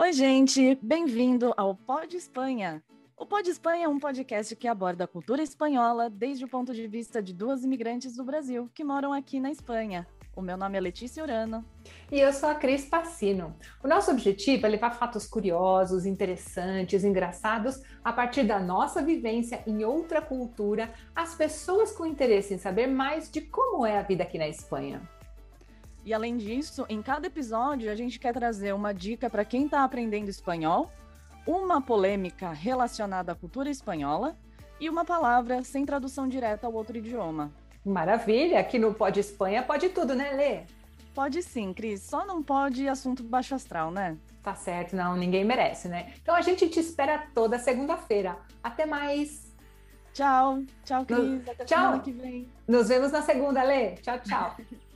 Oi, gente, bem-vindo ao Pod Espanha. O Pod Espanha é um podcast que aborda a cultura espanhola desde o ponto de vista de duas imigrantes do Brasil que moram aqui na Espanha. O meu nome é Letícia Urano. E eu sou a Cris Passino. O nosso objetivo é levar fatos curiosos, interessantes, engraçados, a partir da nossa vivência em outra cultura, às pessoas com interesse em saber mais de como é a vida aqui na Espanha. E além disso, em cada episódio a gente quer trazer uma dica para quem está aprendendo espanhol, uma polêmica relacionada à cultura espanhola e uma palavra sem tradução direta ao outro idioma. Maravilha! Aqui no Pode Espanha pode tudo, né, Lê? Pode sim, Cris. Só não pode assunto baixo astral, né? Tá certo, não, ninguém merece, né? Então a gente te espera toda segunda-feira. Até mais! Tchau, tchau, Cris. Até tchau. semana que vem. Nos vemos na segunda, Lê. Tchau, tchau.